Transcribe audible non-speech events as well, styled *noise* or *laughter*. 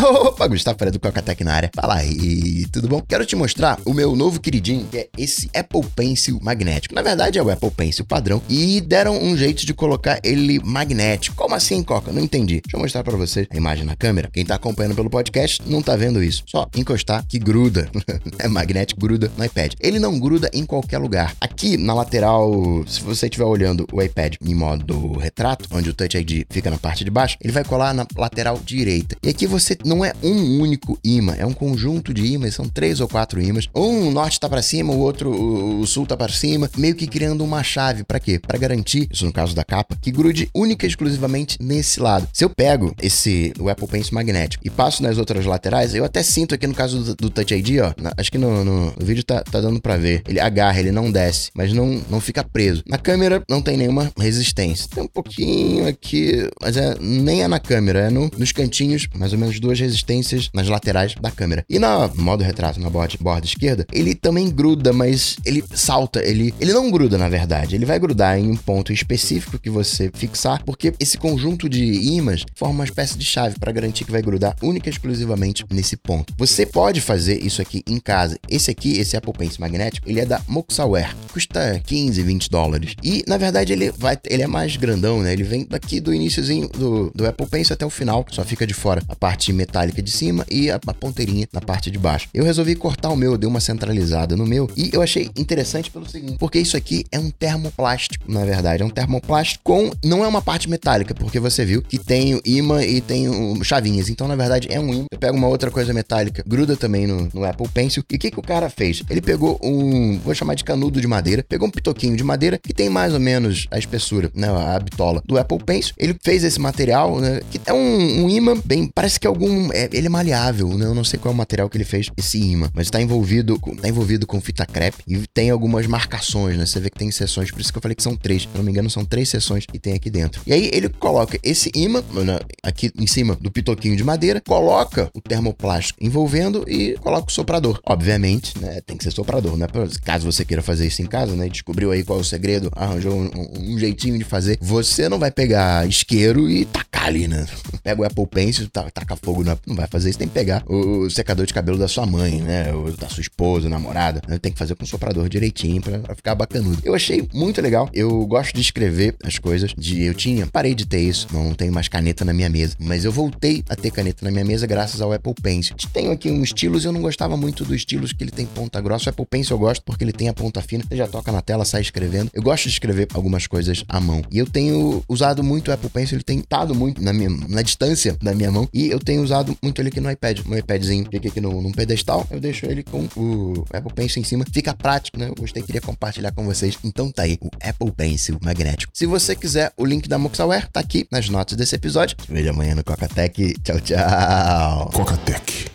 *laughs* Opa, Gustavo Pereira do Cocatec na área. Fala aí, tudo bom? Quero te mostrar o meu novo queridinho, que é esse Apple Pencil magnético. Na verdade é o Apple Pencil padrão e deram um jeito de colocar ele magnético. Como assim, Coca? Não entendi. Deixa eu mostrar para você a imagem na câmera. Quem tá acompanhando pelo podcast não tá vendo isso. Só encostar que gruda. *laughs* é magnético, gruda no iPad. Ele não gruda em qualquer lugar. Aqui na lateral, se você estiver olhando o iPad em modo retrato, onde o Touch ID fica na parte de baixo, ele vai colar na lateral direita. E aqui você não é um único imã, é um conjunto de ímãs, são três ou quatro ímãs. Um norte tá para cima, o outro o sul tá para cima, meio que criando uma chave para quê? Para garantir, isso no caso da capa, que grude única e exclusivamente nesse lado. Se eu pego esse o Apple Pencil magnético e passo nas outras laterais, eu até sinto aqui no caso do, do Touch ID, ó, na, acho que no, no, no, vídeo tá, tá dando para ver. Ele agarra, ele não desce, mas não, não fica preso. Na câmera não tem nenhuma resistência. Tem um pouquinho aqui, mas é nem é na câmera, é no, nos cantinhos, mais ou menos duas resistências nas laterais da câmera. E na modo retrato, na borda, borda esquerda, ele também gruda, mas ele salta, ele, ele não gruda na verdade, ele vai grudar em um ponto específico que você fixar, porque esse conjunto de ímãs forma uma espécie de chave para garantir que vai grudar única e exclusivamente nesse ponto. Você pode fazer isso aqui em casa. Esse aqui, esse Apple Pencil magnético, ele é da Moxaware, custa 15, 20 dólares. E na verdade ele vai, ele é mais grandão, né? Ele vem daqui do iníciozinho do, do Apple Pencil até o final, só fica de fora a parte metálica de cima e a, a ponteirinha na parte de baixo. Eu resolvi cortar o meu, dei uma centralizada no meu e eu achei interessante pelo seguinte, porque isso aqui é um termoplástico, na verdade, é um termoplástico com não é uma parte metálica, porque você viu que tem o imã e tem o chavinhas. Então, na verdade, é um imã. Eu pego uma outra coisa metálica, gruda também no, no Apple Pencil. E o que, que o cara fez? Ele pegou um, vou chamar de canudo de madeira, pegou um pitoquinho de madeira que tem mais ou menos a espessura, né, a bitola do Apple Pencil. Ele fez esse material, né, que é um, um imã bem, parece que é algum, é, ele é maleável, né? Eu não sei qual é o material que ele fez esse imã, mas está envolvido, com, tá envolvido com fita crepe e tem algumas marcações, né? Você vê que tem seções, por isso que eu falei que são três. Se não me engano, são três seções que tem aqui dentro. E aí ele coloca esse imã né, aqui em cima do pitoquinho de madeira, coloca o termoplástico envolvendo e coloca o soprador. Obviamente, né? Tem que ser soprador, né? Caso você queira fazer isso em casa, né? Descobriu aí qual é o segredo, arranjou um, um, jeitinho de fazer. Você não vai pegar isqueiro e tacar ali, né? Pega o Apple Pencil, taca fogo, não, não vai fazer isso. Tem que pegar o secador de cabelo da sua mãe, né? Ou da sua esposa, namorada. Né? Tem que fazer com o soprador direitinho pra, pra ficar bacanudo. Eu achei muito legal. Eu gosto de escrever as coisas. De, eu tinha, parei de ter isso. Não tenho mais caneta na minha mesa. Mas eu voltei a ter caneta na minha mesa graças ao Apple Pencil. Tenho aqui um estilos, eu não gostava muito do estilos que ele tem ponta grossa. O Apple Pencil eu gosto porque ele tem a ponta fina. Você já toca na tela, sai escrevendo. Eu gosto de escrever algumas coisas à mão. E eu tenho usado muito o Apple Pencil. Ele tem estado muito na, minha, na distância da minha mão. E eu tenho usado muito ele aqui no iPad. Meu iPadzinho fica aqui no, num pedestal. Eu deixo ele com o Apple Pencil em cima. Fica prático, né? Eu gostei, queria compartilhar com vocês. Então tá aí, o Apple Pencil magnético. Se você quiser o link da Moxaware, tá aqui nas notas desse episódio. Te vejo amanhã no Cocatec. Tchau, tchau. Cocatec.